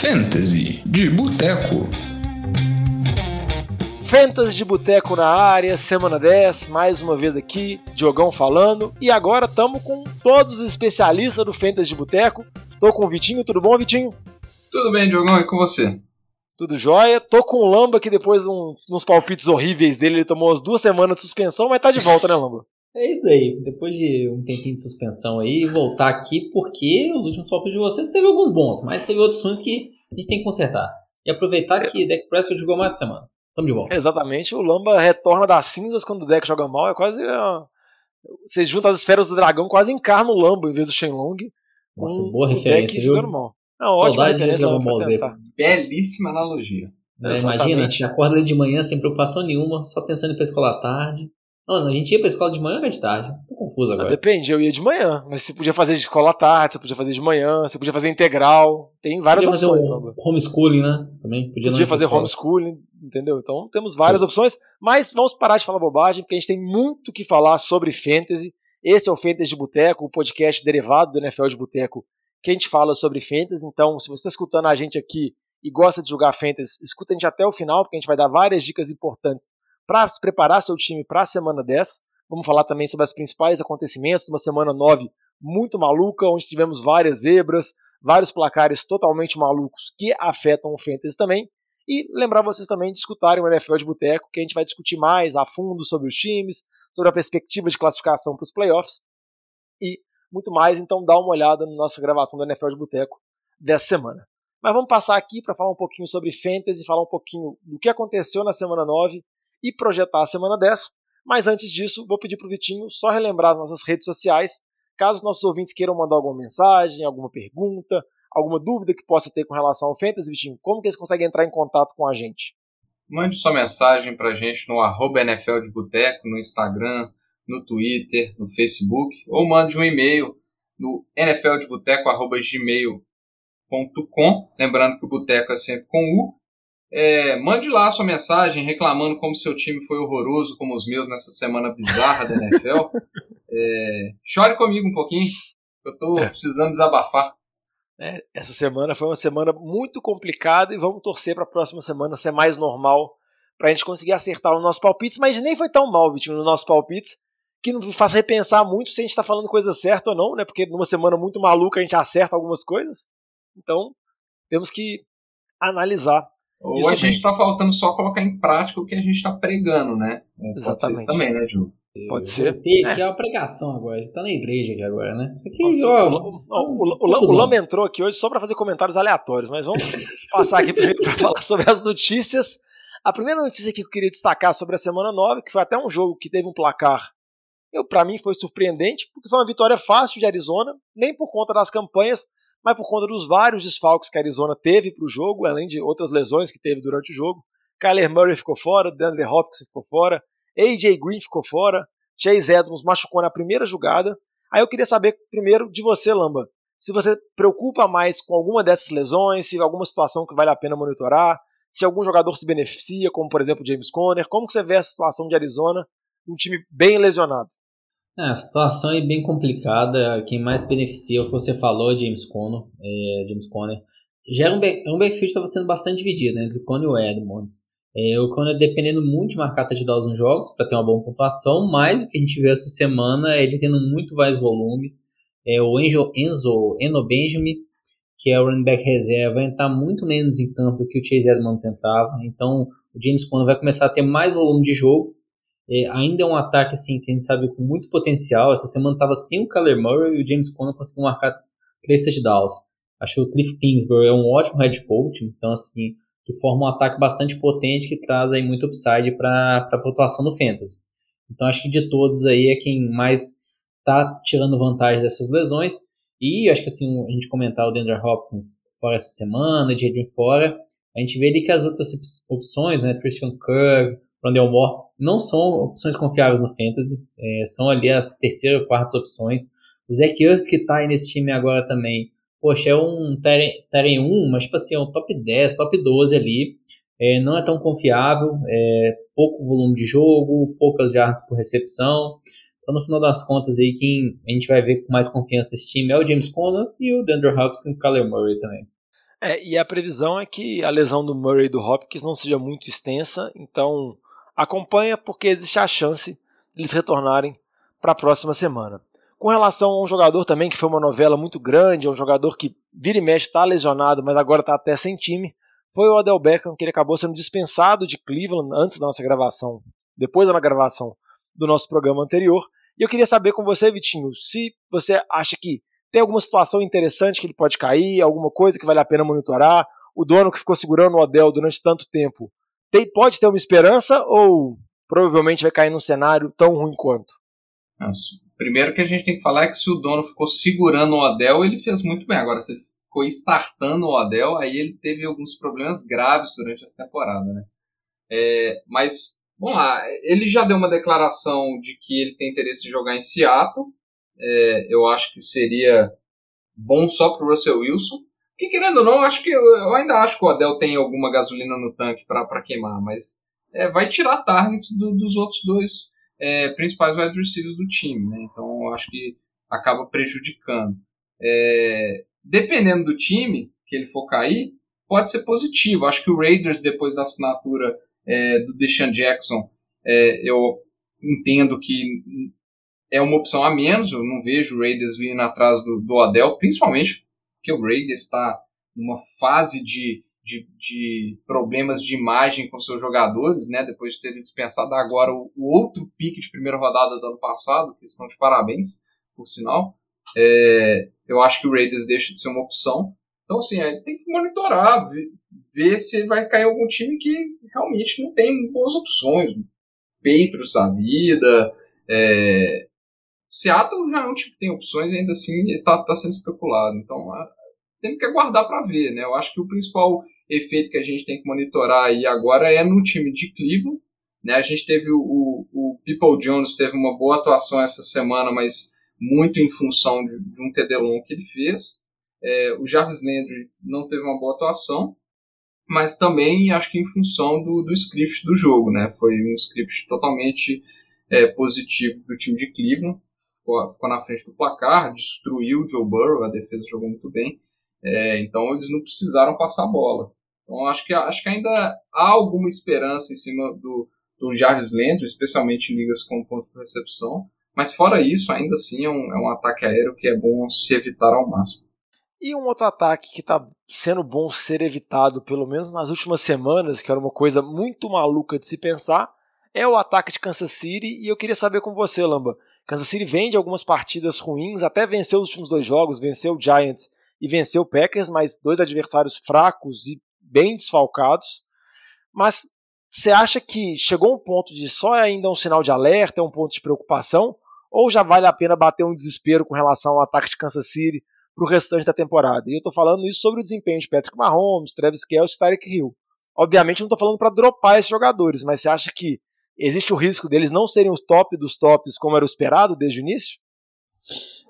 Fantasy de Boteco. Fantasy de Boteco na área, semana 10, mais uma vez aqui, Diogão falando. E agora estamos com todos os especialistas do Fantasy de Boteco. Tô com o Vitinho, tudo bom, Vitinho? Tudo bem, Diogão, e com você? Tudo jóia. Tô com o Lamba que depois de uns, uns palpites horríveis dele, ele tomou as duas semanas de suspensão, mas tá de volta, né, Lamba? É isso daí. Depois de um tempinho de suspensão aí, voltar aqui, porque os últimos palpites de vocês teve alguns bons, mas teve outros ruins que a gente tem que consertar. E aproveitar é. que Deck Prescott jogou mais semana. Tamo de volta. Exatamente. O Lamba retorna das cinzas quando o deck joga mal. É quase. Uh, você junta as esferas do dragão, quase encarna o Lamba em vez do Shenlong. Nossa, boa referência, viu? Jogando mal. Não, ótima referência. Dragon Ball Z. Belíssima analogia. É, imagina, a gente acorda ali de manhã sem preocupação nenhuma, só pensando em ir pra escola à tarde. Mano, a gente ia pra escola de manhã ou de tarde? Tô confuso agora. Depende, eu ia de manhã. Mas você podia fazer de escola à tarde, você podia fazer de manhã, você podia fazer integral. Tem várias podia opções. Fazer homeschooling, né? Também podia, podia fazer homeschooling, entendeu? Então temos várias opções. Mas vamos parar de falar bobagem, porque a gente tem muito que falar sobre fantasy. Esse é o Fantasy de Boteco, o podcast derivado do NFL de Boteco, que a gente fala sobre fantasy. Então, se você está escutando a gente aqui e gosta de jogar fantasy, escuta a gente até o final, porque a gente vai dar várias dicas importantes para se preparar seu time para a semana 10. Vamos falar também sobre os principais acontecimentos de uma semana 9 muito maluca, onde tivemos várias zebras, vários placares totalmente malucos que afetam o Fantasy também. E lembrar vocês também de escutarem o NFL de Boteco, que a gente vai discutir mais a fundo sobre os times, sobre a perspectiva de classificação para os playoffs e muito mais. Então dá uma olhada na nossa gravação do NFL de Boteco dessa semana. Mas vamos passar aqui para falar um pouquinho sobre Fantasy, falar um pouquinho do que aconteceu na semana 9 e projetar a semana 10. Mas antes disso, vou pedir para o Vitinho só relembrar as nossas redes sociais, caso nossos ouvintes queiram mandar alguma mensagem, alguma pergunta, alguma dúvida que possa ter com relação ao Fantasy, Vitinho, como que eles conseguem entrar em contato com a gente? Mande sua mensagem para a gente no arroba NFL de Boteco, no Instagram, no Twitter, no Facebook, ou mande um e-mail no nfldeboteco.gmail.com, lembrando que o Boteco é sempre com U, é, mande lá a sua mensagem reclamando como seu time foi horroroso, como os meus nessa semana bizarra da NFL. é, chore comigo um pouquinho, eu estou é. precisando desabafar. É, essa semana foi uma semana muito complicada e vamos torcer para a próxima semana ser mais normal para a gente conseguir acertar os nossos palpites, mas nem foi tão mal, Vitinho, nos nossos palpites, que não faz repensar muito se a gente está falando coisa certa ou não, né? Porque numa semana muito maluca a gente acerta algumas coisas. Então, temos que analisar ou Isso a gente está faltando só colocar em prática o que a gente está pregando, né? É, Exatamente. Pode ser isso também, né, Ju? Pode ser. Tem aqui é. uma pregação agora, a gente tá na igreja aqui agora, né? Isso aqui, Nossa, ó, o, o, o, o Lama entrou aqui hoje só para fazer comentários aleatórios, mas vamos passar aqui primeiro para falar sobre as notícias. A primeira notícia que eu queria destacar sobre a semana 9, que foi até um jogo que teve um placar, eu para mim foi surpreendente, porque foi uma vitória fácil de Arizona, nem por conta das campanhas, mas por conta dos vários desfalques que a Arizona teve para o jogo, além de outras lesões que teve durante o jogo. Kyler Murray ficou fora, DeAndre Hopkins ficou fora, AJ Green ficou fora, Chase Edmonds machucou na primeira jogada. Aí eu queria saber primeiro de você, Lamba, se você preocupa mais com alguma dessas lesões, se alguma situação que vale a pena monitorar, se algum jogador se beneficia, como por exemplo James Conner, como que você vê a situação de Arizona, um time bem lesionado? É, a situação é bem complicada. Quem mais beneficia é o que você falou, James Conner. É, James Conner. Já era um, back, um backfield estava sendo bastante dividido né, entre o Conner e o Edmonds. É, o Conner dependendo muito de marcar touchdowns nos jogos para ter uma boa pontuação, mas o que a gente viu essa semana é ele tendo muito mais volume. É, o Enzo, Enzo Eno Benjamin, que é o running back reserva, entrar muito menos em campo do que o Chase Edmonds entrava. Então o James Conner vai começar a ter mais volume de jogo é, ainda é um ataque assim que a gente sabe com muito potencial. Essa semana estava sem o Kyler Murray e o James Conner conseguiu marcar três touchdowns. Acho que o Cliff Kingsbury é um ótimo head coach, então assim que forma um ataque bastante potente que traz aí muito upside para a pontuação do fantasy. Então acho que de todos aí é quem mais está tirando vantagem dessas lesões. E acho que assim a gente comentar o Deandre Hopkins fora essa semana, de fora, a gente vê ali que as outras opções, né, Christian Kirk, Rondell Moore não são opções confiáveis no Fantasy, é, são ali as terceiras ou quartas opções. O Zach Ertz que tá aí nesse time agora também, poxa, é um Teren 1, mas tipo assim, é um top 10, top 12 ali, é, não é tão confiável, é, pouco volume de jogo, poucas jardas por recepção. Então, no final das contas, aí, quem a gente vai ver com mais confiança desse time é o James Conner e o Deandre Hopkins e o Kyler Murray também. É, e a previsão é que a lesão do Murray e do Hopkins não seja muito extensa, então acompanha porque existe a chance de eles retornarem para a próxima semana. Com relação a um jogador também que foi uma novela muito grande, é um jogador que vira e mexe está lesionado, mas agora está até sem time, foi o Odell Beckham, que ele acabou sendo dispensado de Cleveland antes da nossa gravação, depois da gravação do nosso programa anterior. E eu queria saber com você, Vitinho, se você acha que tem alguma situação interessante que ele pode cair, alguma coisa que vale a pena monitorar, o dono que ficou segurando o Odell durante tanto tempo, tem, pode ter uma esperança ou provavelmente vai cair num cenário tão ruim quanto? Nossa, primeiro que a gente tem que falar é que se o dono ficou segurando o Odell, ele fez muito bem. Agora, se ele ficou startando o Odell, aí ele teve alguns problemas graves durante essa temporada, né? É, mas, vamos lá, ele já deu uma declaração de que ele tem interesse em jogar em Seattle. É, eu acho que seria bom só para o Russell Wilson. Que querendo ou não, acho que eu, ainda acho que o Odell tem alguma gasolina no tanque para queimar, mas é, vai tirar targets do, dos outros dois é, principais wide receivers do time, né? Então acho que acaba prejudicando. É, dependendo do time que ele for cair, pode ser positivo. Acho que o Raiders, depois da assinatura é, do Deshaun Jackson, é, eu entendo que é uma opção a menos. Eu não vejo o Raiders vindo atrás do, do Odell, principalmente porque o Raiders está numa fase de de, de, problemas de imagem com seus jogadores, né? Depois de terem dispensado agora o, o, outro pique de primeira rodada do ano passado, que estão de parabéns, por sinal. É, eu acho que o Raiders deixa de ser uma opção. Então, assim, é, tem que monitorar, ver, ver, se vai cair algum time que realmente não tem boas opções. Patriots da vida. É, Seattle já é um time que tem opções e ainda assim está tá sendo especulado. Então, tem que aguardar para ver, né? Eu acho que o principal efeito que a gente tem que monitorar aí agora é no time de Cleveland. Né? A gente teve o, o, o People Jones teve uma boa atuação essa semana, mas muito em função de, de um TD long que ele fez. É, o Jarvis Landry não teve uma boa atuação, mas também acho que em função do, do script do jogo, né? Foi um script totalmente é, positivo do time de Cleveland. Ficou, ficou, na frente do placar, destruiu o Joe Burrow, a defesa jogou muito bem. É, então eles não precisaram passar a bola. Então acho que, acho que ainda há alguma esperança em cima do, do Jarvis Landry, especialmente em ligas com ponto de recepção. Mas fora isso, ainda assim é um, é um ataque aéreo que é bom se evitar ao máximo. E um outro ataque que está sendo bom ser evitado, pelo menos nas últimas semanas, que era uma coisa muito maluca de se pensar, é o ataque de Kansas City. E eu queria saber com você, Lamba. Kansas City vem de algumas partidas ruins, até venceu os últimos dois jogos, venceu o Giants e venceu o Packers, mas dois adversários fracos e bem desfalcados. Mas você acha que chegou um ponto de só ainda um sinal de alerta, é um ponto de preocupação? Ou já vale a pena bater um desespero com relação ao ataque de Kansas City para o restante da temporada? E eu estou falando isso sobre o desempenho de Patrick Mahomes, Travis Kelce e Tyreek Hill. Obviamente não estou falando para dropar esses jogadores, mas você acha que existe o risco deles não serem o top dos tops como era o esperado desde o início?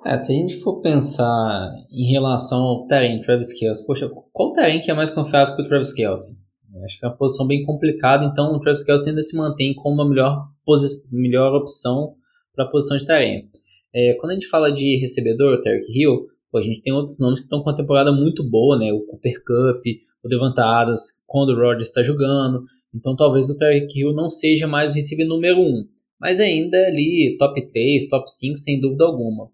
É, se a gente for pensar em relação ao Terem Travis Kelce, poxa, qual Terem que é mais confiável que o Travis Kelce? Acho que é uma posição bem complicada, então o Travis Kelce ainda se mantém como a melhor, melhor opção para a posição de Terem. É, quando a gente fala de recebedor, o Tarek Hill, pô, a gente tem outros nomes que estão com uma temporada muito boa, né? O Cooper Cup, o Devantadas, quando o Rodgers está jogando. Então talvez o Tarek Hill não seja mais o receiver número 1, um, mas ainda é ali top 3, top 5, sem dúvida alguma.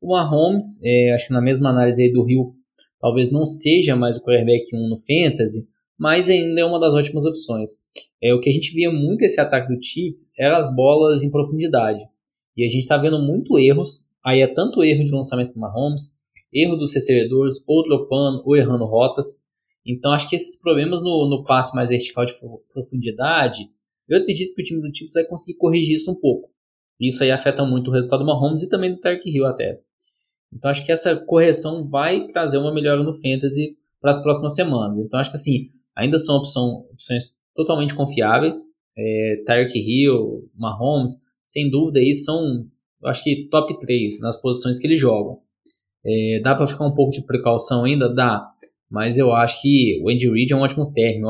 O Mahomes, é, acho que na mesma análise aí do Rio, talvez não seja mais o quarterback 1 no Fantasy, mas ainda é uma das ótimas opções. É, o que a gente via muito esse ataque do Chiefs eram as bolas em profundidade. E a gente está vendo muito erros. Aí é tanto erro de lançamento do Mahomes, erro dos recebedores, ou dropando, ou errando rotas. Então acho que esses problemas no, no passe mais vertical de profundidade, eu acredito que o time do Chiefs vai conseguir corrigir isso um pouco. Isso aí afeta muito o resultado do Mahomes e também do Tark Hill até. Então acho que essa correção vai trazer uma melhora no fantasy para as próximas semanas. Então acho que assim, ainda são opção, opções totalmente confiáveis. É, Tyreek Hill, Mahomes, sem dúvida aí são, acho que top 3 nas posições que eles jogam. É, dá para ficar um pouco de precaução ainda? Dá. Mas eu acho que o Andy Reid é um ótimo técnico.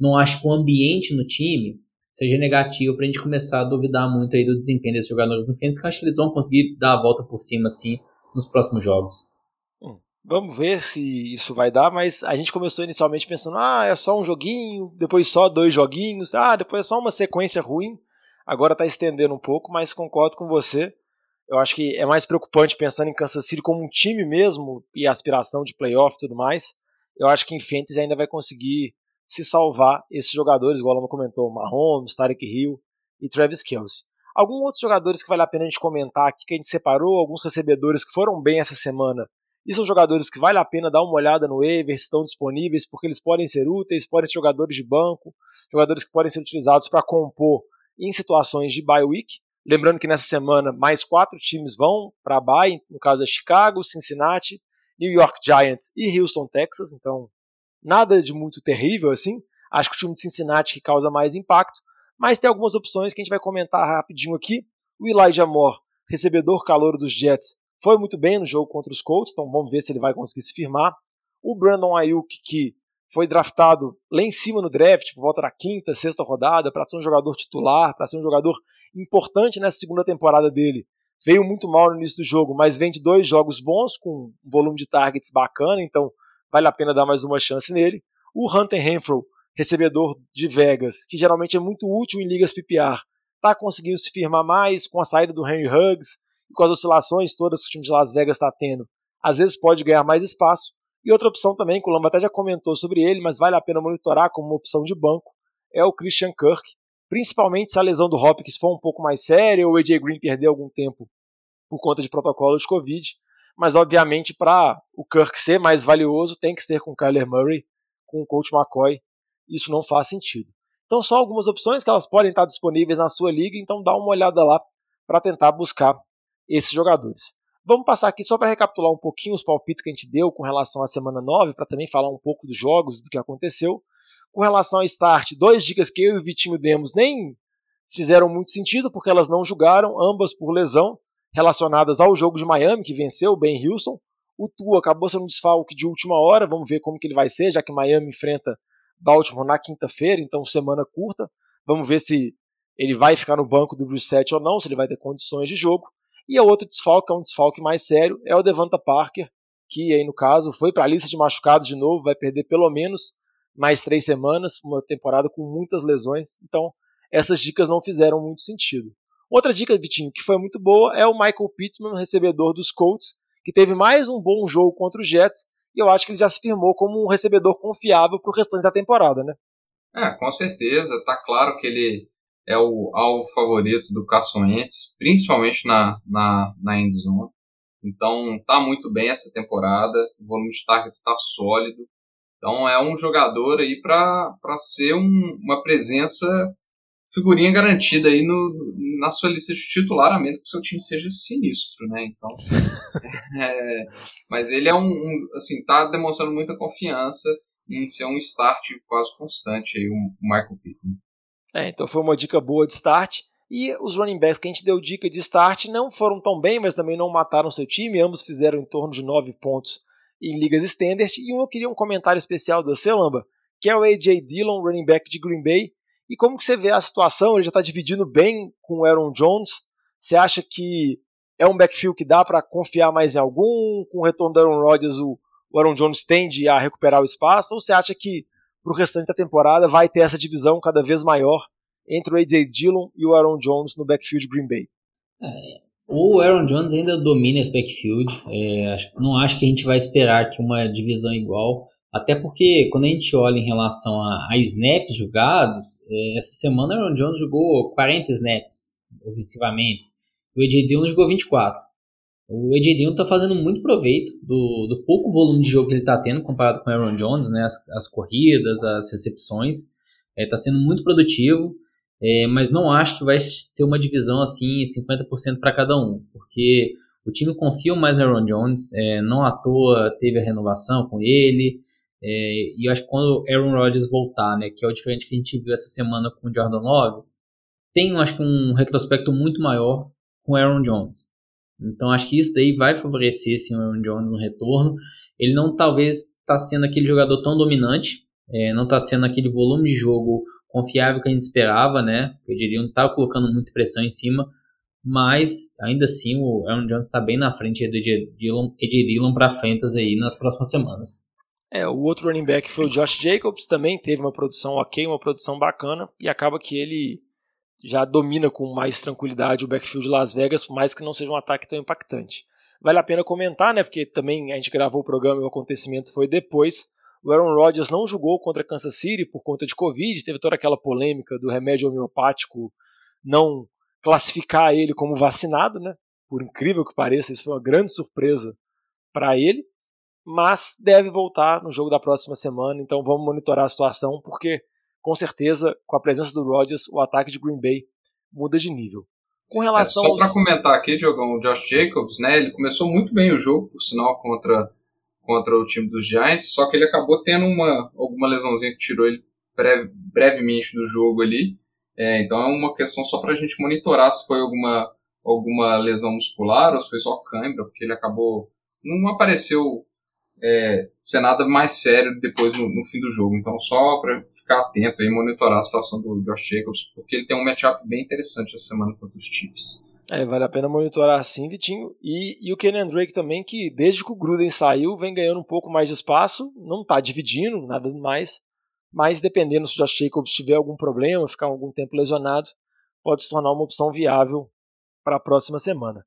Não acho que o ambiente no time seja negativo para a gente começar a duvidar muito aí do desempenho desses jogadores no fantasy, que eu acho que eles vão conseguir dar a volta por cima assim nos próximos jogos. Hum, Vamos ver se isso vai dar, mas a gente começou inicialmente pensando, ah, é só um joguinho, depois só dois joguinhos, ah, depois é só uma sequência ruim. Agora está estendendo um pouco, mas concordo com você. Eu acho que é mais preocupante pensando em Kansas City como um time mesmo e aspiração de playoff e tudo mais. Eu acho que em Fantasy ainda vai conseguir se salvar esses jogadores, igual ela comentou, Mahomes, Tarek Hill e Travis Kelce. Alguns outros jogadores que vale a pena a gente comentar aqui, que a gente separou, alguns recebedores que foram bem essa semana e são jogadores que vale a pena dar uma olhada no waiver, estão disponíveis, porque eles podem ser úteis, podem ser jogadores de banco, jogadores que podem ser utilizados para compor em situações de bye week. Lembrando que nessa semana mais quatro times vão para a bye, no caso é Chicago, Cincinnati, New York Giants e Houston, Texas. Então, nada de muito terrível assim. Acho que o time de Cincinnati que causa mais impacto, mas tem algumas opções que a gente vai comentar rapidinho aqui. O Elijah Moore, recebedor calor dos Jets, foi muito bem no jogo contra os Colts, então vamos ver se ele vai conseguir se firmar. O Brandon Ayuk, que foi draftado lá em cima no draft, por volta da quinta, sexta rodada, para ser um jogador titular, para ser um jogador importante nessa segunda temporada dele. Veio muito mal no início do jogo, mas vem de dois jogos bons, com um volume de targets bacana, então vale a pena dar mais uma chance nele. O Hunter Renfro, recebedor de Vegas, que geralmente é muito útil em ligas PPR, está conseguindo se firmar mais com a saída do Henry Huggs, com as oscilações todas que o time de Las Vegas está tendo, às vezes pode ganhar mais espaço. E outra opção também, que o Lamba até já comentou sobre ele, mas vale a pena monitorar como uma opção de banco, é o Christian Kirk, principalmente se a lesão do Hopkins for um pouco mais séria ou o AJ Green perder algum tempo por conta de protocolo de Covid. Mas, obviamente, para o Kirk ser mais valioso, tem que ser com o Kyler Murray, com o Coach McCoy. Isso não faz sentido. Então, só algumas opções que elas podem estar disponíveis na sua liga, então dá uma olhada lá para tentar buscar esses jogadores. Vamos passar aqui só para recapitular um pouquinho os palpites que a gente deu com relação à semana 9, para também falar um pouco dos jogos, do que aconteceu. Com relação ao start, duas dicas que eu e o Vitinho demos nem fizeram muito sentido, porque elas não julgaram, ambas por lesão, relacionadas ao jogo de Miami, que venceu o Ben Houston. O Tua acabou sendo um desfalque de última hora, vamos ver como que ele vai ser, já que Miami enfrenta Baltimore na quinta-feira, então semana curta. Vamos ver se ele vai ficar no banco do Brissett ou não, se ele vai ter condições de jogo. E o outro desfalque, que é um desfalque mais sério, é o Devonta Parker, que aí no caso foi para a lista de machucados de novo, vai perder pelo menos mais três semanas, uma temporada com muitas lesões. Então, essas dicas não fizeram muito sentido. Outra dica, Vitinho, que foi muito boa, é o Michael Pittman, recebedor dos Colts, que teve mais um bom jogo contra os Jets, e eu acho que ele já se firmou como um recebedor confiável para o restante da temporada, né? É, com certeza. Tá claro que ele é o alvo favorito do Carson Wentz, principalmente na, na, na endzone. Então tá muito bem essa temporada, o volume de targets está sólido. Então é um jogador aí para ser um, uma presença figurinha garantida aí no, na sua lista de titular, a menos que seu time seja sinistro, né? Então, é, mas ele é um, um, assim, tá demonstrando muita confiança em ser um start quase constante aí, o Michael Pittman. É, então foi uma dica boa de start. E os running backs que a gente deu dica de start não foram tão bem, mas também não mataram seu time. Ambos fizeram em torno de 9 pontos em ligas standard. E um eu queria um comentário especial da Celamba, que é o AJ Dillon, running back de Green Bay. E como que você vê a situação? Ele já está dividindo bem com o Aaron Jones. Você acha que é um backfield que dá para confiar mais em algum? Com o retorno do Aaron Rodgers, o Aaron Jones tende a recuperar o espaço? Ou você acha que para o restante da temporada vai ter essa divisão cada vez maior entre o AJ Dillon e o Aaron Jones no backfield Green Bay. É, o Aaron Jones ainda domina esse backfield. É, não acho que a gente vai esperar que uma divisão igual. Até porque quando a gente olha em relação a, a snaps jogados, é, essa semana o Aaron Jones jogou 40 snaps ofensivamente. O AJ Dillon jogou 24. O AJ Dillon está fazendo muito proveito do, do, pouco volume de jogo que ele está tendo comparado com o Aaron Jones, né? As, as corridas, as recepções. Está é, tá sendo muito produtivo, é, mas não acho que vai ser uma divisão assim, 50% para cada um, porque o time confia mais no Aaron Jones, é, não à toa teve a renovação com ele, é, e eu acho que quando o Aaron Rodgers voltar, né, que é o diferente que a gente viu essa semana com o Jordan Love, tem, acho que, um retrospecto muito maior com o Aaron Jones. Então acho que isso daí vai favorecer sim, o Aaron Jones no retorno. Ele não talvez está sendo aquele jogador tão dominante, é, não está sendo aquele volume de jogo confiável que a gente esperava, né? Eu diria não estava colocando muita pressão em cima, mas ainda assim o Aaron Jones está bem na frente do Ed Dillon para Fantasy aí nas próximas semanas. É, o outro running back foi o Josh Jacobs, também teve uma produção ok, uma produção bacana, e acaba que ele já domina com mais tranquilidade o backfield de Las Vegas, por mais que não seja um ataque tão impactante. Vale a pena comentar, né, porque também a gente gravou o programa e o acontecimento foi depois. O Aaron Rodgers não jogou contra Kansas City por conta de Covid, teve toda aquela polêmica do remédio homeopático não classificar ele como vacinado, né? Por incrível que pareça, isso foi uma grande surpresa para ele mas deve voltar no jogo da próxima semana, então vamos monitorar a situação, porque com certeza, com a presença do Rodgers, o ataque de Green Bay muda de nível. Com relação é, só aos... para comentar aqui, Diogão, o Josh Jacobs, né, ele começou muito bem o jogo, por sinal, contra, contra o time dos Giants, só que ele acabou tendo uma, alguma lesãozinha que tirou ele breve, brevemente do jogo ali, é, então é uma questão só para a gente monitorar se foi alguma, alguma lesão muscular ou se foi só cãibra, porque ele acabou, não apareceu é, ser nada mais sério depois no, no fim do jogo. Então, só para ficar atento e monitorar a situação do Josh Jacobs, porque ele tem um matchup bem interessante essa semana contra os Chiefs. É, vale a pena monitorar assim, Vitinho. E, e o Kenyan Drake também, que desde que o Gruden saiu, vem ganhando um pouco mais de espaço, não está dividindo, nada mais, mas dependendo se o Josh Jacobs tiver algum problema, ficar algum tempo lesionado, pode se tornar uma opção viável para a próxima semana.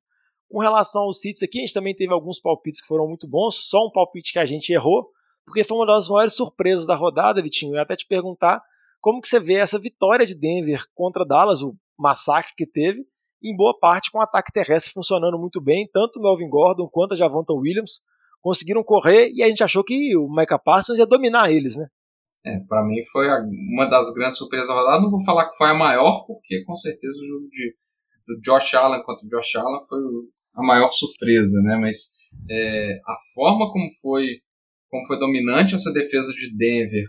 Com relação aos Cits aqui, a gente também teve alguns palpites que foram muito bons, só um palpite que a gente errou, porque foi uma das maiores surpresas da rodada, Vitinho. Eu ia até te perguntar como que você vê essa vitória de Denver contra Dallas, o massacre que teve, em boa parte com o ataque terrestre funcionando muito bem, tanto o Melvin Gordon quanto a Javonta Williams conseguiram correr e a gente achou que o Micah Parsons ia dominar eles, né? É, para mim foi uma das grandes surpresas da rodada. Não vou falar que foi a maior, porque com certeza o jogo de, do Josh Allen contra o Josh Allen foi a maior surpresa, né? Mas é, a forma como foi, como foi dominante essa defesa de Denver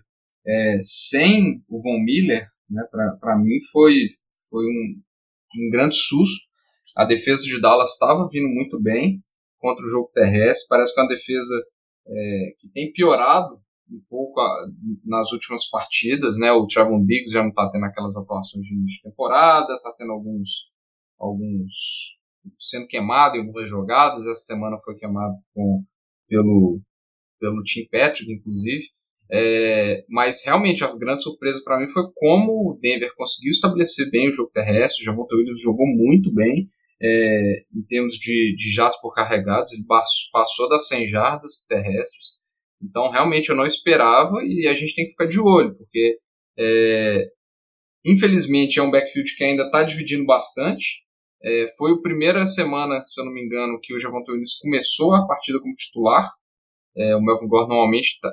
é, sem o Von Miller, né? Para mim foi, foi um, um grande susto. A defesa de Dallas estava vindo muito bem contra o jogo terrestre. Parece que é uma defesa é, que tem piorado um pouco a, nas últimas partidas, né? O Trevon Diggs já não está tendo aquelas atuações de início de temporada, está tendo alguns alguns sendo queimado em algumas jogadas. Essa semana foi queimado com, pelo, pelo Tim Patrick, inclusive. É, mas realmente a grande surpresa para mim foi como o Denver conseguiu estabelecer bem o jogo terrestre. O Javonte Williams jogou muito bem é, em termos de, de jatos por carregados. Ele passou das 100 jardas terrestres. Então realmente eu não esperava e a gente tem que ficar de olho, porque é, infelizmente é um backfield que ainda está dividindo bastante. É, foi a primeira semana, se eu não me engano, que o Javonte Williams começou a partida como titular. É, o Melvin Gordon normalmente tá,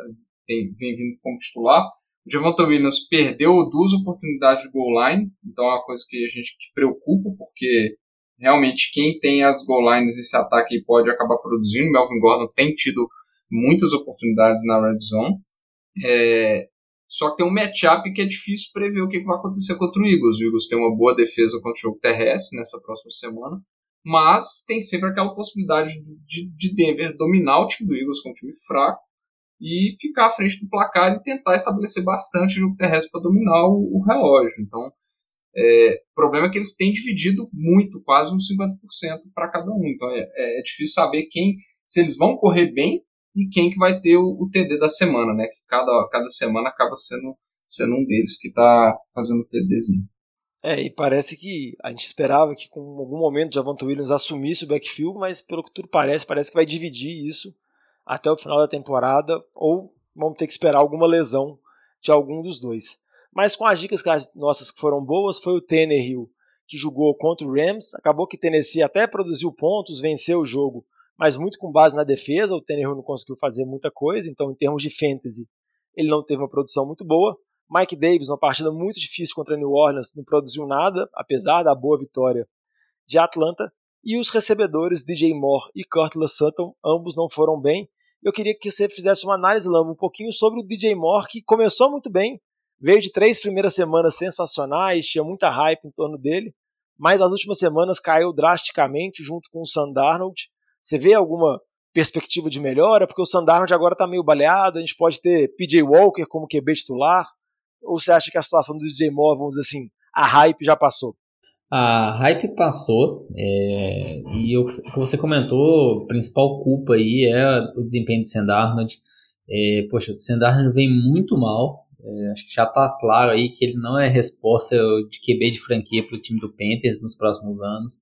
tem, vem vindo como titular. O Javonte Williams perdeu duas oportunidades de goal line, então é uma coisa que a gente preocupa, porque realmente quem tem as goal lines nesse ataque pode acabar produzindo. Melvin Gordon tem tido muitas oportunidades na red zone. É, só que tem um matchup que é difícil prever o que vai acontecer contra o Eagles. O Eagles tem uma boa defesa contra o jogo terrestre nessa próxima semana, mas tem sempre aquela possibilidade de, de Denver dominar o time do Eagles com um time fraco e ficar à frente do placar e tentar estabelecer bastante o jogo terrestre para dominar o, o, relógio. Então, é, o problema é que eles têm dividido muito, quase uns 50% para cada um. Então, é, é, é difícil saber quem, se eles vão correr bem e quem que vai ter o, o TD da semana, né? Que cada, cada semana acaba sendo, sendo um deles que está fazendo o TDzinho. É, e parece que a gente esperava que com algum momento Javante Williams assumisse o backfield, mas pelo que tudo parece, parece que vai dividir isso até o final da temporada, ou vamos ter que esperar alguma lesão de algum dos dois. Mas com as dicas que as nossas que foram boas, foi o Tannehill que jogou contra o Rams, acabou que Tennessee até produziu pontos, venceu o jogo mas muito com base na defesa. O Tannehill não conseguiu fazer muita coisa, então, em termos de fantasy, ele não teve uma produção muito boa. Mike Davis, uma partida muito difícil contra New Orleans, não produziu nada, apesar da boa vitória de Atlanta. E os recebedores DJ Moore e Curtis Sutton, ambos não foram bem. Eu queria que você fizesse uma análise, Lamba, um pouquinho sobre o DJ Moore, que começou muito bem, veio de três primeiras semanas sensacionais, tinha muita hype em torno dele, mas nas últimas semanas caiu drasticamente junto com o Sandarnold. Você vê alguma perspectiva de melhora? Porque o Sandarnold agora está meio baleado, a gente pode ter PJ Walker como QB titular? Ou você acha que a situação do DJ Moore, vamos dizer assim, a hype já passou? A hype passou é, e o que você comentou, a principal culpa aí é o desempenho de Sendarnold. É, poxa, o Sendarnold vem muito mal. É, acho que já está claro aí que ele não é resposta de QB de franquia para o time do Panthers nos próximos anos.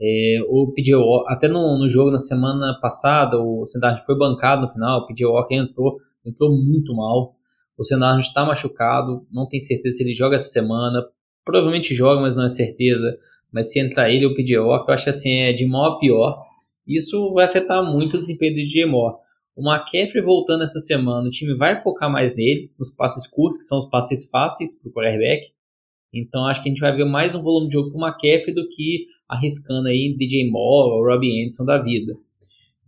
É, o PJ até no, no, jogo na semana passada, o Sendarnold foi bancado no final, o PJ Walker entrou, entrou muito mal. O Sendarnold está machucado, não tem certeza se ele joga essa semana provavelmente joga, mas não é certeza. Mas se entrar ele ou o PJ Walker, eu acho assim, é de mal a pior. Isso vai afetar muito o desempenho do DJ Moore. O McCaffrey voltando essa semana, o time vai focar mais nele, nos passes curtos, que são os passes fáceis para o quarterback. Então acho que a gente vai ver mais um volume de jogo para o McCaffrey do que arriscando aí DJ Moore ou Robbie Anderson da vida.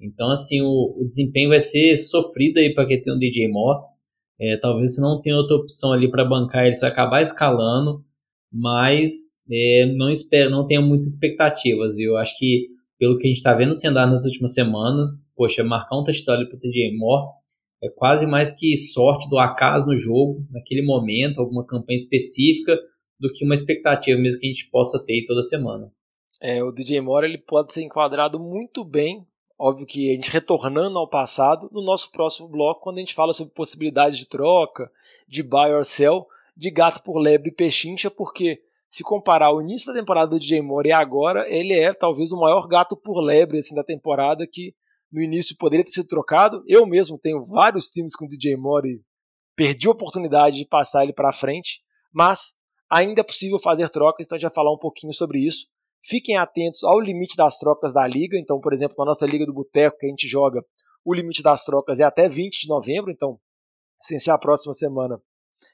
Então assim, o, o desempenho vai ser sofrido aí para quem tem um DJ Moore. É, talvez você não tenha outra opção ali para bancar ele, vai acabar escalando mas é, não espero, não tenho muitas expectativas, viu? Acho que pelo que a gente está vendo se andar nas últimas semanas, poxa, marcar um touchdown para o TJ Moore é quase mais que sorte do acaso no jogo, naquele momento, alguma campanha específica, do que uma expectativa mesmo que a gente possa ter toda semana. É, o DJ Moore ele pode ser enquadrado muito bem, óbvio que a gente retornando ao passado, no nosso próximo bloco, quando a gente fala sobre possibilidades de troca, de buy or sell, de gato por lebre e pechincha, porque se comparar o início da temporada do DJ Moore e agora, ele é talvez o maior gato por lebre assim, da temporada que no início poderia ter sido trocado. Eu mesmo tenho vários times com o DJ Moore e perdi a oportunidade de passar ele para frente, mas ainda é possível fazer trocas, então a gente vai falar um pouquinho sobre isso. Fiquem atentos ao limite das trocas da liga. Então, por exemplo, na nossa liga do Boteco que a gente joga, o limite das trocas é até 20 de novembro, então, sem ser a próxima semana,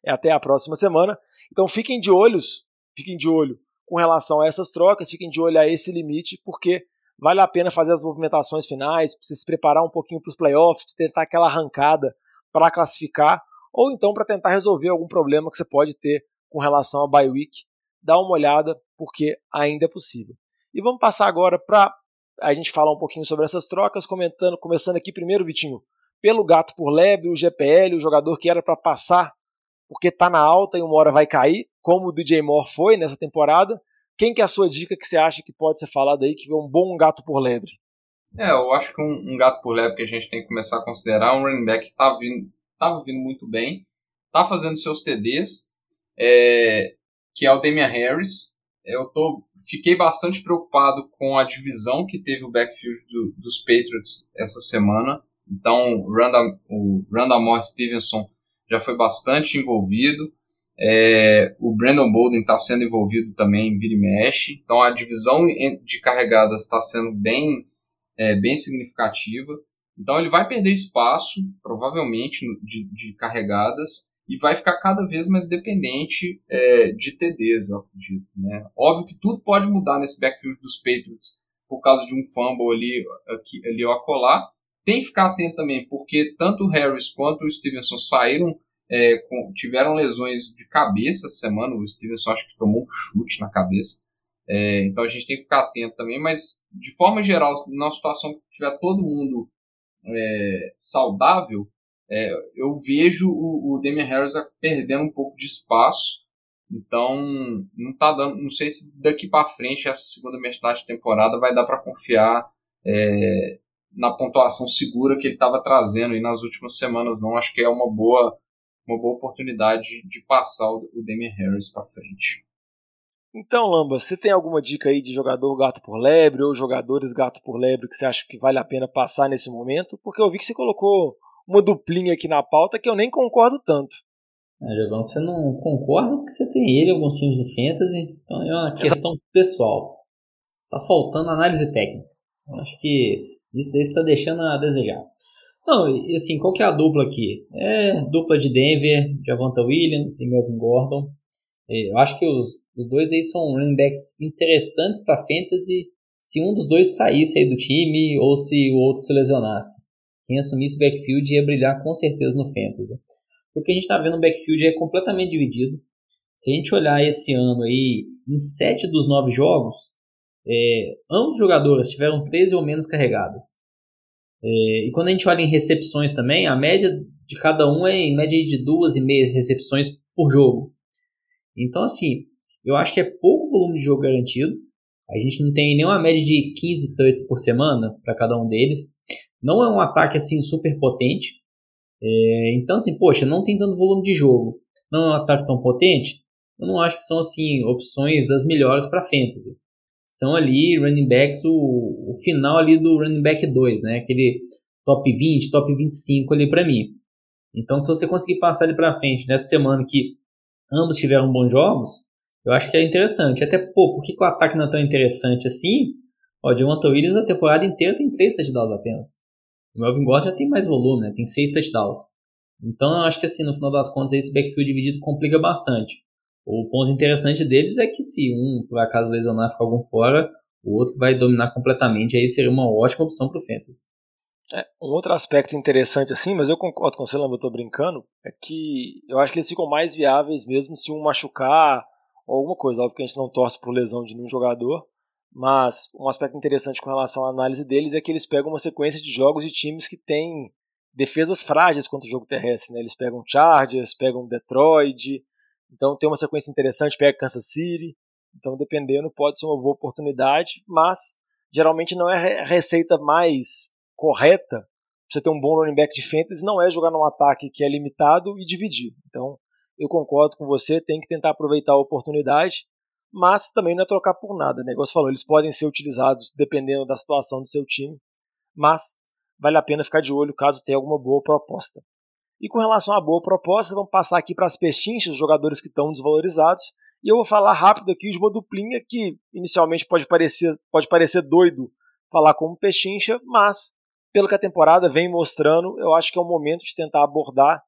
é até a próxima semana. Então fiquem de olhos, fiquem de olho com relação a essas trocas, fiquem de olho a esse limite, porque vale a pena fazer as movimentações finais, para se preparar um pouquinho para os playoffs, tentar aquela arrancada para classificar, ou então para tentar resolver algum problema que você pode ter com relação a bye week. Dá uma olhada, porque ainda é possível. E vamos passar agora para a gente falar um pouquinho sobre essas trocas, comentando, começando aqui primeiro, Vitinho, pelo gato por lebre, o GPL, o jogador que era para passar porque está na alta e uma hora vai cair, como o DJ Moore foi nessa temporada. Quem que é a sua dica que você acha que pode ser falado aí, que é um bom gato por lebre? É, eu acho que um, um, gato por lebre que a gente tem que começar a considerar um running back que tá vindo, estava vindo muito bem, está fazendo seus TDs, é, que é o Damian Harris. Eu tô, fiquei bastante preocupado com a divisão que teve o backfield do, dos Patriots essa semana. Então, Randa, o Stevenson já foi bastante envolvido. É, o Brandon Bolden está sendo envolvido também em vira e. Então a divisão de carregadas está sendo bem, é, bem significativa. Então ele vai perder espaço, provavelmente, de, de carregadas, e vai ficar cada vez mais dependente é, de TDs, eu acredito. Né? Óbvio que tudo pode mudar nesse backfield dos Patriots por causa de um fumble ali, aqui, ali ou acolá, tem que ficar atento também, porque tanto o Harris quanto o Stevenson saíram, é, com, tiveram lesões de cabeça essa semana. O Stevenson acho que tomou um chute na cabeça. É, então a gente tem que ficar atento também, mas de forma geral, numa situação que tiver todo mundo é, saudável, é, eu vejo o, o Damian Harris perdendo um pouco de espaço. Então, não tá dando, não sei se daqui para frente essa segunda metade de temporada vai dar para confiar é, na pontuação segura que ele estava trazendo aí nas últimas semanas, não. Acho que é uma boa, uma boa oportunidade de passar o, Damian Harris para frente. Então, Lamba, você tem alguma dica aí de jogador gato por lebre ou jogadores gato por lebre que você acha que vale a pena passar nesse momento? Porque eu vi que você colocou uma duplinha aqui na pauta que eu nem concordo tanto. É, Jogão, você não concorda que você tem ele alguns times do Fantasy, então é uma questão pessoal. Tá faltando análise técnica. Eu acho que isso daí está deixando a desejar. Não, e assim, qual que é a dupla aqui? É dupla de Denver, Javonta Williams e Melvin Gordon. É, eu acho que os, os dois aí são running backs interessantes para fantasy se um dos dois saísse aí do time ou se o outro se lesionasse. Quem assumisse o backfield ia brilhar com certeza no fantasy. Porque a gente está vendo o backfield é completamente dividido. Se a gente olhar esse ano aí, em sete dos nove jogos, é, ambos os jogadores tiveram 13 ou menos carregadas. É, e quando a gente olha em recepções também, a média de cada um é em média de duas e meia recepções por jogo. Então, assim, eu acho que é pouco volume de jogo garantido. A gente não tem nenhuma média de 15 touches por semana para cada um deles. Não é um ataque assim super potente. É, então, assim, poxa, não tem tanto volume de jogo. Não é um ataque tão potente. Eu não acho que são assim opções das melhores para fantasy. São ali running backs o, o final ali do running back 2, né? Aquele top 20, top 25 ali para mim. Então, se você conseguir passar ele para frente nessa semana que ambos tiveram bons jogos, eu acho que é interessante. Até, pô, por que, que o ataque não é tão interessante assim? Ó, o Javonte Williams a temporada inteira tem 3 touchdowns apenas. O Melvin Gordon já tem mais volume, né? Tem 6 touchdowns. Então, eu acho que assim, no final das contas, esse backfield dividido complica bastante. O ponto interessante deles é que se um, por acaso, lesionar ficar algum fora, o outro vai dominar completamente. Aí seria uma ótima opção para o Fantasy. É, um outro aspecto interessante assim, mas eu concordo com você, Lamba, eu tô brincando, é que eu acho que eles ficam mais viáveis mesmo se um machucar ou alguma coisa. Óbvio que a gente não torce por lesão de nenhum jogador, mas um aspecto interessante com relação à análise deles é que eles pegam uma sequência de jogos de times que têm defesas frágeis contra o jogo terrestre. Né? Eles pegam Chargers, pegam Detroit, então tem uma sequência interessante, pega Kansas City. Então, dependendo, pode ser uma boa oportunidade, mas geralmente não é a receita mais correta você ter um bom running back de fantasy não é jogar num ataque que é limitado e dividir. Então, eu concordo com você, tem que tentar aproveitar a oportunidade, mas também não é trocar por nada. O negócio falou, eles podem ser utilizados dependendo da situação do seu time, mas vale a pena ficar de olho caso tenha alguma boa proposta. E com relação à boa proposta, vamos passar aqui para as pechinchas, os jogadores que estão desvalorizados, e eu vou falar rápido aqui de uma duplinha que inicialmente pode parecer, pode parecer doido falar como pechincha, mas pelo que a temporada vem mostrando, eu acho que é o momento de tentar abordar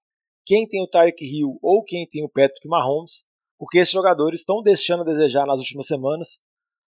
quem tem o Tyreek Hill ou quem tem o Patrick Mahomes, porque esses jogadores estão deixando a desejar nas últimas semanas.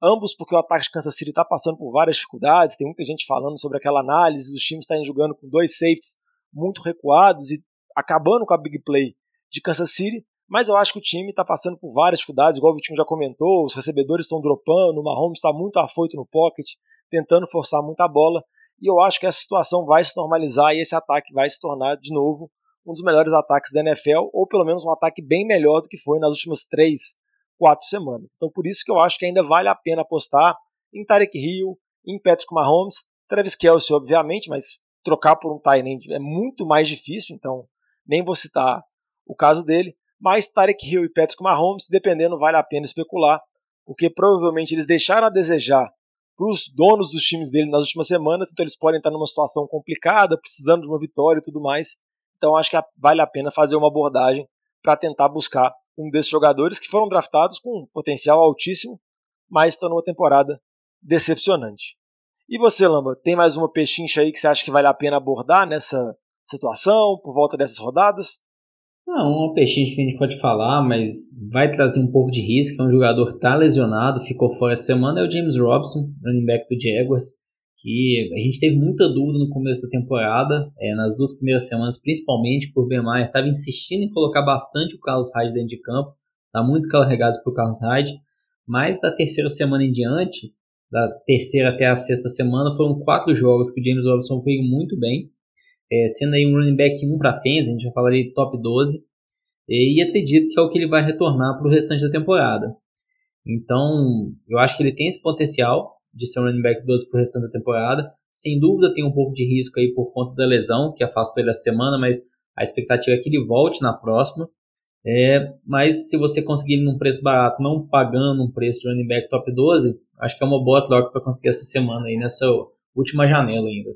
Ambos porque o ataque de Kansas City está passando por várias dificuldades, tem muita gente falando sobre aquela análise, os times estarem jogando com dois safeties muito recuados e acabando com a big play de Kansas City, mas eu acho que o time está passando por várias dificuldades, igual o Vitinho já comentou, os recebedores estão dropando, o Mahomes está muito afoito no pocket, tentando forçar muita bola, e eu acho que essa situação vai se normalizar e esse ataque vai se tornar de novo um dos melhores ataques da NFL, ou pelo menos um ataque bem melhor do que foi nas últimas três, quatro semanas. Então por isso que eu acho que ainda vale a pena apostar em Tarek Hill, em Patrick Mahomes, Travis Kelsey, obviamente, mas trocar por um tight é muito mais difícil, então nem vou citar o caso dele. Mas Tarek Hill e Patrick Mahomes, dependendo, vale a pena especular, porque provavelmente eles deixaram a desejar para os donos dos times dele nas últimas semanas, então eles podem estar numa situação complicada, precisando de uma vitória e tudo mais. Então acho que vale a pena fazer uma abordagem para tentar buscar um desses jogadores que foram draftados com um potencial altíssimo, mas estão numa temporada decepcionante. E você, Lamba, tem mais uma pechincha aí que você acha que vale a pena abordar nessa situação, por volta dessas rodadas? Não, uma pechinha que a gente pode falar, mas vai trazer um pouco de risco. É um jogador que está lesionado, ficou fora essa semana, é o James Robson, running back do Jaguars, que a gente teve muita dúvida no começo da temporada, é, nas duas primeiras semanas, principalmente por Ben Mayer, estava insistindo em colocar bastante o Carlos Hyde dentro de campo, está muito descarregado para o Carlos Hyde, mas da terceira semana em diante, da terceira até a sexta semana, foram quatro jogos que o James Robson veio muito bem, é, sendo aí um running back 1 para frente, a gente vai falar de top 12, e acredito que é o que ele vai retornar para o restante da temporada. Então, eu acho que ele tem esse potencial de ser um running back 12 para o restante da temporada. Sem dúvida tem um pouco de risco aí por conta da lesão, que afastou ele a semana, mas a expectativa é que ele volte na próxima. É, mas se você conseguir ele num preço barato, não pagando um preço de running back top 12, acho que é uma boa troca para conseguir essa semana aí, nessa última janela ainda.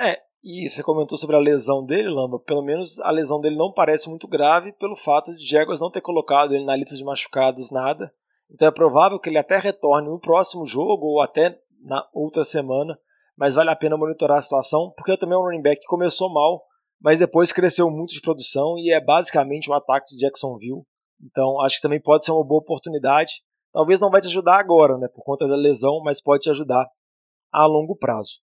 É, e você comentou sobre a lesão dele, Lamba. Pelo menos a lesão dele não parece muito grave pelo fato de Jaguars não ter colocado ele na lista de machucados nada. Então é provável que ele até retorne no próximo jogo ou até na outra semana. Mas vale a pena monitorar a situação, porque também é um running back que começou mal, mas depois cresceu muito de produção e é basicamente um ataque de Jacksonville. Então acho que também pode ser uma boa oportunidade. Talvez não vai te ajudar agora, né, por conta da lesão, mas pode te ajudar a longo prazo.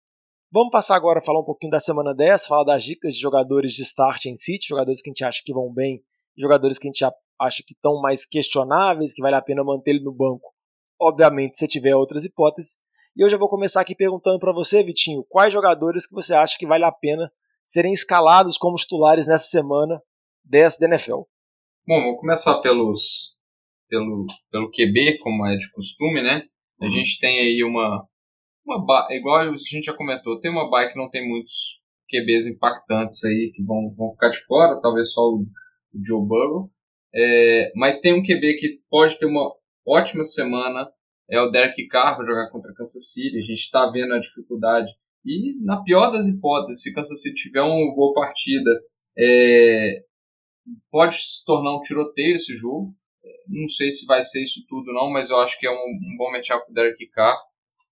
Vamos passar agora a falar um pouquinho da semana 10, falar das dicas de jogadores de start em City, jogadores que a gente acha que vão bem, jogadores que a gente acha que estão mais questionáveis, que vale a pena manter ele no banco. Obviamente, se tiver outras hipóteses. E eu já vou começar aqui perguntando para você, Vitinho, quais jogadores que você acha que vale a pena serem escalados como titulares nessa semana 10 da NFL? Bom, vou começar pelos pelo, pelo QB, como é de costume, né? A uhum. gente tem aí uma, uma igual a gente já comentou, tem uma bike que não tem muitos QBs impactantes aí que vão, vão ficar de fora, talvez só o, o Joe Burrow. É, mas tem um QB que pode ter uma ótima semana, é o Derek Carr para jogar contra Kansas City. A gente está vendo a dificuldade. E na pior das hipóteses, se Kansas City tiver uma boa partida, é, pode se tornar um tiroteio esse jogo. Não sei se vai ser isso tudo não, mas eu acho que é um, um bom matchup para o Derek Carr.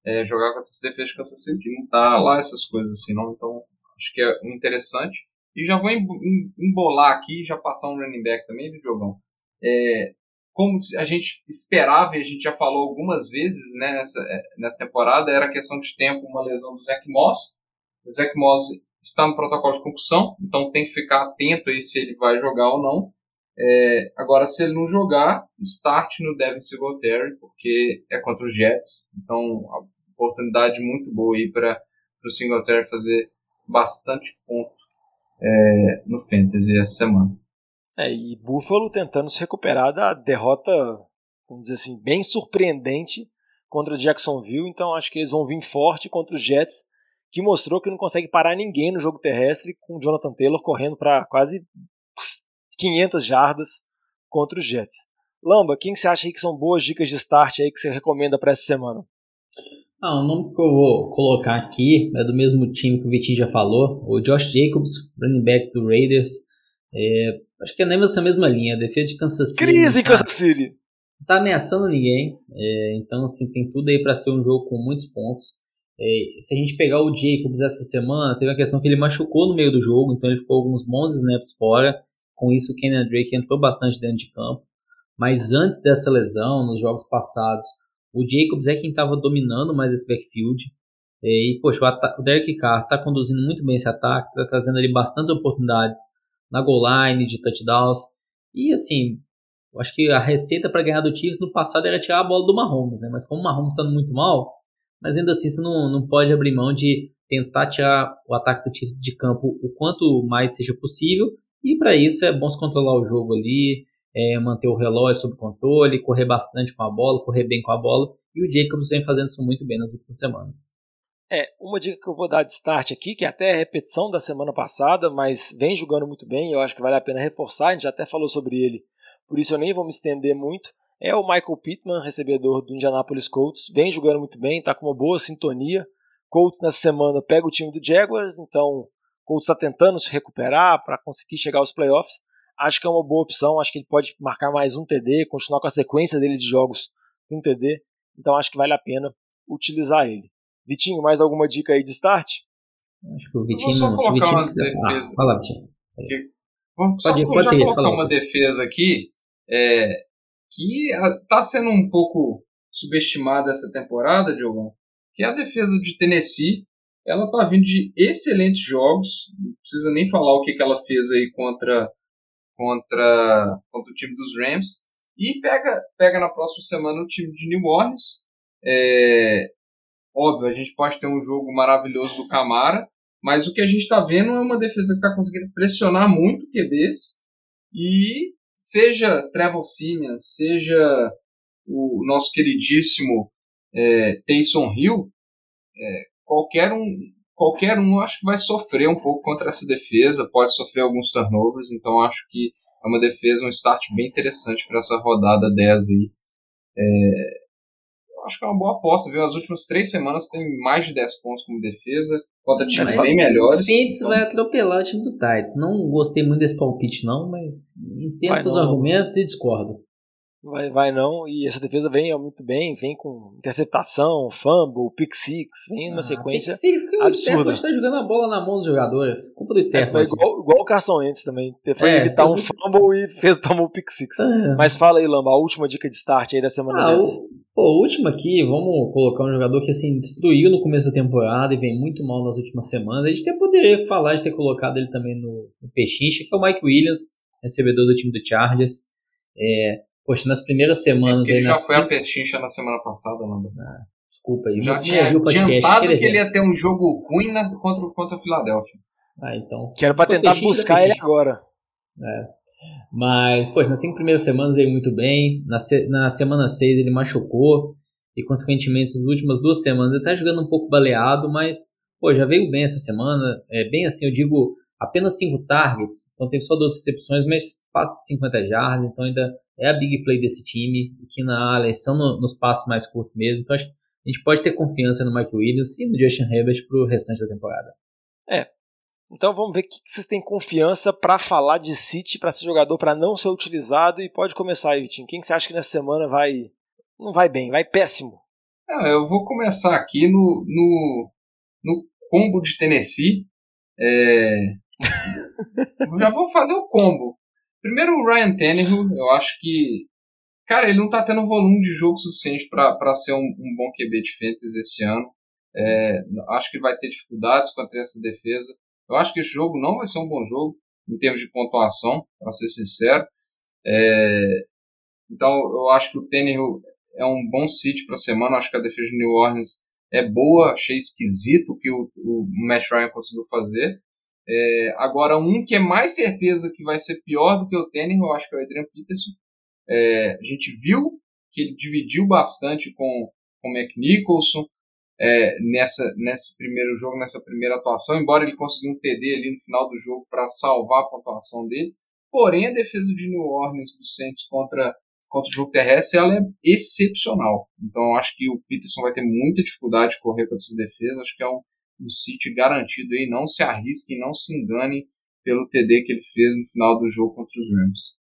É, jogar contra essa defesa de Kansas City, não tá lá essas coisas assim não, então acho que é interessante. E já vou embolar aqui, já passar um running back também do jogão. É, como a gente esperava e a gente já falou algumas vezes né, nessa, é, nessa temporada, era questão de tempo uma lesão do Zach Moss. O Zach Moss está no protocolo de concussão, então tem que ficar atento aí se ele vai jogar ou não. É, agora, se ele não jogar, start no Devin Singletary, porque é contra os Jets. Então, oportunidade muito boa aí para o Singletary fazer bastante ponto é, no Fantasy essa semana. É, e Buffalo tentando se recuperar da derrota, vamos dizer assim, bem surpreendente contra Jacksonville. Então acho que eles vão vir forte contra os Jets, que mostrou que não consegue parar ninguém no jogo terrestre, com Jonathan Taylor correndo para quase 500 jardas contra os Jets. Lamba, quem você acha que são boas dicas de start aí que você recomenda para essa semana? Ah, o nome que eu vou colocar aqui é do mesmo time que o Vitinho já falou, o Josh Jacobs, running back do Raiders. É, acho que é nessa mesma linha, a defesa de Kansas City. Crise em tá, Kansas City! Não tá ameaçando ninguém, é, então assim, tem tudo aí para ser um jogo com muitos pontos. É, se a gente pegar o Jacobs essa semana, teve a questão que ele machucou no meio do jogo, então ele ficou alguns bons snaps fora. Com isso, o Kenyan Drake entrou bastante dentro de campo. Mas antes dessa lesão, nos jogos passados, o Jacobs é quem estava dominando mais esse backfield. E, poxa, o, o Derek Carr está conduzindo muito bem esse ataque, está trazendo ali bastantes oportunidades na goal line, de touchdowns. E, assim, eu acho que a receita para ganhar do Chiefs no passado era tirar a bola do Mahomes, né? Mas como o Mahomes está muito mal, mas ainda assim você não, não pode abrir mão de tentar tirar o ataque do Chiefs de campo o quanto mais seja possível. E para isso é bom se controlar o jogo ali, é, manter o relógio sob controle, correr bastante com a bola, correr bem com a bola. E o Jacobs vem fazendo isso muito bem nas últimas semanas. É, uma dica que eu vou dar de start aqui, que é até a repetição da semana passada, mas vem jogando muito bem, eu acho que vale a pena reforçar, a gente já até falou sobre ele, por isso eu nem vou me estender muito, é o Michael Pittman, recebedor do Indianapolis Colts, vem jogando muito bem, está com uma boa sintonia. Colts nessa semana pega o time do Jaguars, então Colts está tentando se recuperar para conseguir chegar aos playoffs acho que é uma boa opção. Acho que ele pode marcar mais um TD, continuar com a sequência dele de jogos com TD. Então acho que vale a pena utilizar ele. Vitinho, mais alguma dica aí de start? Acho que o Vitinho, se o Vitinho quiser. Defesa. Ah, fala, Vitinho. Vamos só pode, colocar uma defesa aqui é, que está sendo um pouco subestimada essa temporada, Diogo, que é a defesa de Tennessee. Ela está vindo de excelentes jogos, não precisa nem falar o que, que ela fez aí contra contra, contra o time dos Rams. E pega, pega na próxima semana o time de New Orleans. É, óbvio, a gente pode ter um jogo maravilhoso do Camara, mas o que a gente está vendo é uma defesa que está conseguindo pressionar muito o QBs. E seja Trevor Simeon, seja o nosso queridíssimo é, Taysom Hill, é, qualquer um qualquer um acho que vai sofrer um pouco contra essa defesa, pode sofrer alguns turnovers, então acho que é uma defesa, um start bem interessante para essa rodada 10 aí. É, eu acho que é uma boa aposta, viu? As últimas três semanas tem mais de 10 pontos como defesa, contra times bem melhores. O Saints então... vai atropelar o time do Titans. Não gostei muito desse palpite, não, mas entendo seus argumentos e discordo. Vai, vai não, e essa defesa vem muito bem, vem com interceptação, fumble, pick six, vem numa ah, sequência pick six, absurda. o Stafford está jogando a bola na mão dos jogadores, culpa do Stafford. É, igual, igual o Carson Wentz também, foi é, evitar um fumble e fez tomar o pick six. É. Mas fala aí, Lamba, a última dica de start aí da semana ah, dessa. O, pô, o último aqui, vamos colocar um jogador que assim, destruiu no começo da temporada e vem muito mal nas últimas semanas, a gente até poderia falar de ter colocado ele também no, no Pechincha, que é o Mike Williams, recebedor do time do Chargers, é, Poxa, nas primeiras semanas. É ele já foi a pechincha na semana passada, Lando. Ah, desculpa aí. Já tinha adiantado que ele ia ter um jogo ruim na, contra, contra a Filadélfia. Ah, então. Quero pra tentar buscar ele agora. É. Mas, poxa, nas cinco primeiras semanas ele muito bem. Na, se, na semana 6 ele machucou. E, consequentemente, essas últimas duas semanas ele tá jogando um pouco baleado, mas, pô, já veio bem essa semana. É bem assim, eu digo, apenas cinco targets. Então teve só duas recepções, mas passa de 50 jardas. Então ainda é a big play desse time. que na Allen são no, nos passos mais curtos mesmo. Então acho que a gente pode ter confiança no Mike Williams e no Justin Herbert pro restante da temporada. É, então vamos ver o que vocês têm confiança para falar de City, para ser jogador, para não ser utilizado. E pode começar aí, Vitinho. Quem que você acha que nessa semana vai. Não vai bem, vai péssimo? É, eu vou começar aqui no, no, no combo de Tennessee. É... Já vou fazer o combo. Primeiro o Ryan Tannehill, eu acho que. Cara, ele não tá tendo volume de jogo suficiente para ser um, um, bom QB de fantasy esse ano. É, acho que vai ter dificuldades contra essa defesa. Eu acho que esse jogo não vai ser um bom jogo em termos de pontuação, para ser sincero. É, então eu acho que o Tannehill é um bom sítio para semana. Eu acho que a defesa de New Orleans é boa. Achei esquisito o que o, o Matt Ryan conseguiu fazer. É, agora, um que é mais certeza que vai ser pior do que o Tannehill, eu acho que é o Adrian Peterson. É, a gente viu que ele dividiu bastante com o McNicholson, é, nessa, nesse primeiro jogo, nessa primeira atuação, embora ele conseguiu um TD ali no final do jogo para salvar a pontuação dele. Porém, a defesa de New Orleans do Saints contra, contra o jogo terrestre ela é excepcional. Então, acho que o Peterson vai ter muita dificuldade de correr contra essa defesa. Acho que é um, um sítio garantido aí. Não se arrisque, não se engane pelo TD que ele fez no final do jogo contra os Rams.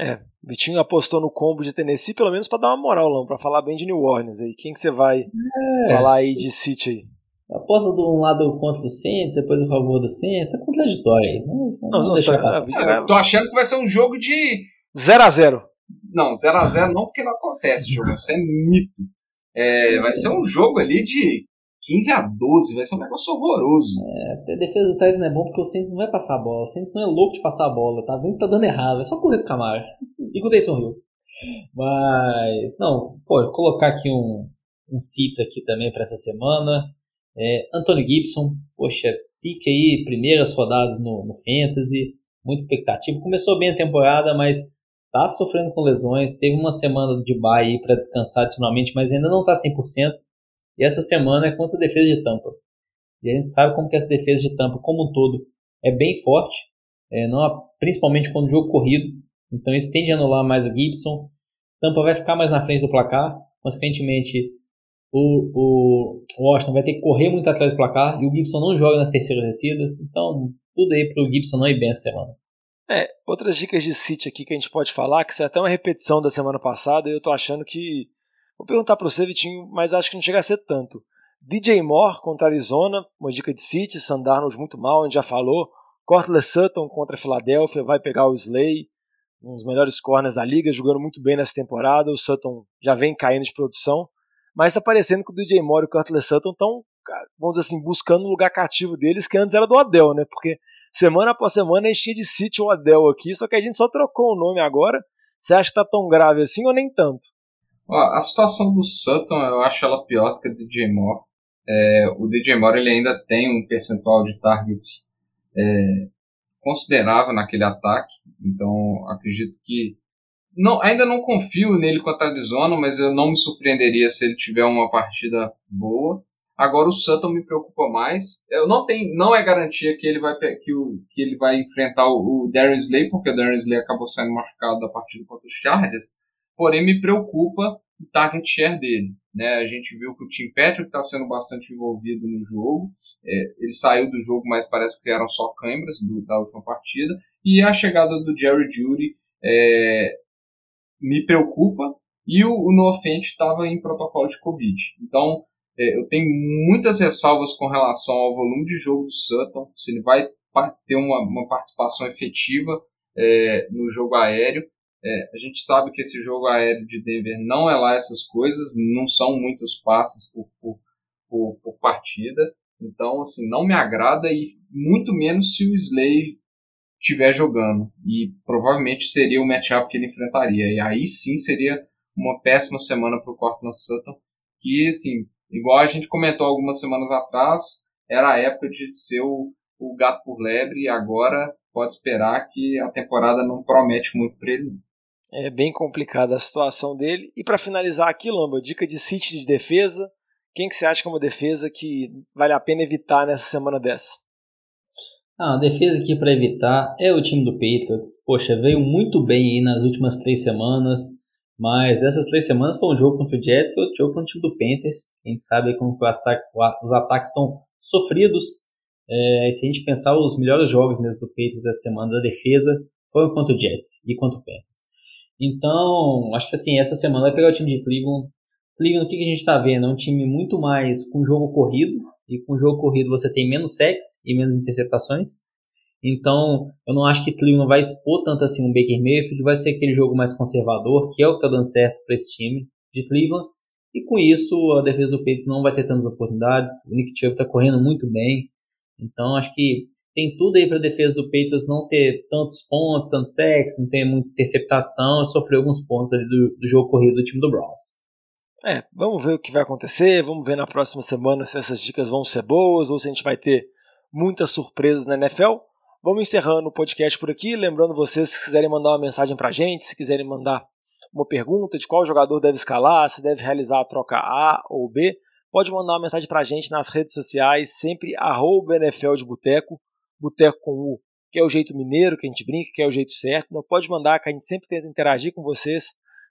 É, Vitinho apostou no combo de Tennessee, pelo menos para dar uma moral, não, para falar bem de New Orleans aí. Quem que você vai é. falar aí de City aí? Aposta de um lado contra o Saints, depois a favor do Saints, é contraditório aí. Não, não, não, não tá, é, tô achando que vai ser um jogo de 0x0. Não, 0x0 não, porque não acontece jogo, isso é mito. É, vai ser um jogo ali de 15 a 12, vai ser um negócio horroroso. É, a defesa do Tyson é bom porque o Saints não vai passar a bola. O Saints não é louco de passar a bola, tá vendo que tá dando errado. É só correr com o Camaro. E com o Taysom Hill. Mas, não, pô, colocar aqui um, um seats aqui também para essa semana. É, Anthony Gibson, poxa, pique aí, primeiras rodadas no, no Fantasy, muita expectativa. Começou bem a temporada, mas tá sofrendo com lesões. Teve uma semana de bye aí para descansar adicionalmente, mas ainda não tá 100%. E essa semana é contra a defesa de Tampa. E a gente sabe como que essa defesa de Tampa, como um todo, é bem forte, é, não, principalmente quando o jogo corrido. Então isso tende a anular mais o Gibson. Tampa vai ficar mais na frente do placar. Consequentemente, o, o Washington vai ter que correr muito atrás do placar. E o Gibson não joga nas terceiras descidas. Então, tudo aí para o Gibson não ir bem essa semana. É, outras dicas de City aqui que a gente pode falar, que isso é até uma repetição da semana passada, e eu tô achando que Vou perguntar para você, Vitinho, mas acho que não chega a ser tanto. DJ Moore contra Arizona, uma dica de City, Sandarnold muito mal, a gente já falou. Cortland Sutton contra Filadélfia, vai pegar o Slay, um dos melhores corners da liga, jogando muito bem nessa temporada. O Sutton já vem caindo de produção, mas está parecendo que o DJ Moore e o Cortland Sutton estão, vamos dizer assim, buscando um lugar cativo deles, que antes era do Adel, né? Porque semana após semana a gente tinha de City o Adel aqui, só que a gente só trocou o nome agora. Você acha que está tão grave assim ou nem tanto? Ó, a situação do Sutton, eu acho ela pior que a do DJ Moore. É, o DJ Moore ele ainda tem um percentual de targets é, considerável naquele ataque, então acredito que não, ainda não confio nele contra a Arizona, mas eu não me surpreenderia se ele tiver uma partida boa. Agora o Sutton me preocupa mais. Eu não tenho, não é garantia que ele vai que, o, que ele vai enfrentar o, o Darren Slay, porque o Darren Slay acabou sendo machucado da partida contra os Chargers porém me preocupa o target share dele. Né? A gente viu que o Tim Patrick está sendo bastante envolvido no jogo, é, ele saiu do jogo, mas parece que eram só câimbras da última partida, e a chegada do Jerry Judy é, me preocupa, e o, o Noah Fent estava em protocolo de Covid. Então, é, eu tenho muitas ressalvas com relação ao volume de jogo do Sutton, se ele vai ter uma, uma participação efetiva é, no jogo aéreo, é, a gente sabe que esse jogo aéreo de Denver não é lá essas coisas, não são muitos passes por, por, por, por partida. Então, assim, não me agrada e muito menos se o Slay estiver jogando. E provavelmente seria o matchup que ele enfrentaria. E aí sim seria uma péssima semana para o Cortland Sutton, que, assim, igual a gente comentou algumas semanas atrás, era a época de ser o, o gato por lebre e agora pode esperar que a temporada não promete muito para ele. É bem complicada a situação dele. E para finalizar aqui, Lamba, dica de City de defesa. Quem que você acha que é uma defesa que vale a pena evitar nessa semana dessa? Ah, a defesa aqui para evitar é o time do Patriots. Poxa, veio muito bem aí nas últimas três semanas. Mas dessas três semanas foi um jogo contra o Jets e outro jogo contra o time do Panthers. A gente sabe como os ataques estão sofridos. É, se a gente pensar os melhores jogos mesmo do Patriots essa semana da defesa, foi contra o Jets e contra o Panthers. Então, acho que assim, essa semana vai pegar o time de Cleveland. Cleveland, o que, a gente está vendo? É um time muito mais com jogo corrido. E com jogo corrido você tem menos sacks e menos interceptações. Então, eu não acho que Cleveland vai expor tanto assim um Baker Mayfield. Vai ser aquele jogo mais conservador, que é o que está dando certo para esse time de Cleveland. E com isso, a defesa do Patriots não vai ter tantas oportunidades. O Nick Chubb está correndo muito bem. Então, acho que tem tudo aí para defesa do Patriots não ter tantos pontos, tantos sacks, não ter muita interceptação e sofrer alguns pontos ali do, do jogo corrido do time do Browns. É, vamos ver o que vai acontecer, vamos ver na próxima semana se essas dicas vão ser boas ou se a gente vai ter muitas surpresas na NFL. Vamos encerrando o podcast por aqui, lembrando vocês se quiserem mandar uma mensagem para a gente, se quiserem mandar uma pergunta de qual jogador deve escalar, se deve realizar a troca A ou B, pode mandar uma mensagem para a gente nas redes sociais, sempre arroba NFL de Boteco, Boteco com U, que é o jeito mineiro que a gente brinca, que é o jeito certo. Não pode mandar, que a gente sempre tenta interagir com vocês,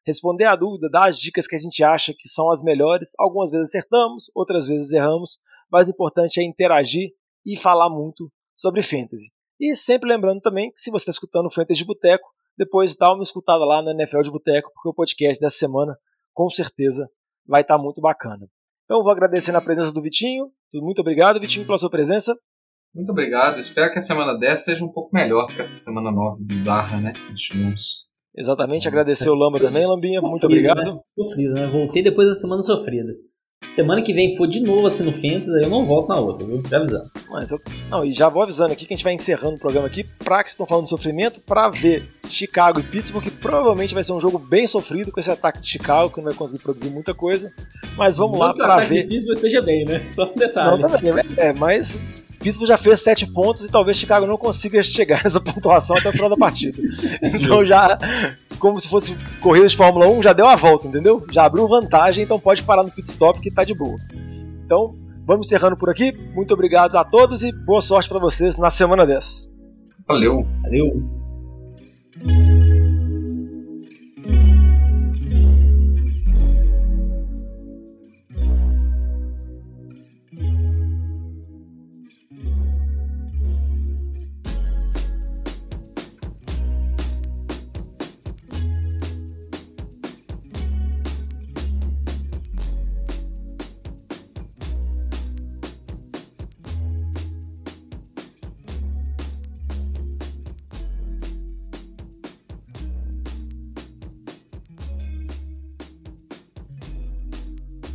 responder a dúvida, dar as dicas que a gente acha que são as melhores. Algumas vezes acertamos, outras vezes erramos, mas o importante é interagir e falar muito sobre fantasy. E sempre lembrando também que se você está escutando Fantasy de Boteco, depois dá uma escutada lá no NFL de Boteco, porque o podcast dessa semana com certeza vai estar tá muito bacana. Então vou agradecendo a presença do Vitinho. Muito obrigado, Vitinho, pela sua presença. Muito obrigado. Espero que a semana 10 seja um pouco melhor do que essa semana 9 bizarra, né? Juntos. Exatamente, agradecer o Lamba também, Lambinha. Muito sofrido, obrigado. Né? Sofrido, né? Voltei depois da semana sofrida. Semana que vem for de novo assim no Fantasy, aí eu não volto na outra, viu? Já avisando. Mas eu, não, e já vou avisando aqui que a gente vai encerrando o programa aqui pra que estão falando de sofrimento, pra ver Chicago e Pittsburgh, que provavelmente vai ser um jogo bem sofrido com esse ataque de Chicago, que não vai conseguir produzir muita coisa. Mas vamos não lá pra ver. Que o ataque de Pittsburgh esteja bem, né? Só um detalhe. Não, também, é, mas Pittsburgh já fez sete pontos e talvez Chicago não consiga chegar nessa pontuação até o final da partida. Então já, como se fosse corrida de Fórmula 1, já deu a volta, entendeu? Já abriu vantagem, então pode parar no pit stop que tá de boa. Então, vamos encerrando por aqui. Muito obrigado a todos e boa sorte para vocês na semana dessa. Valeu. Valeu.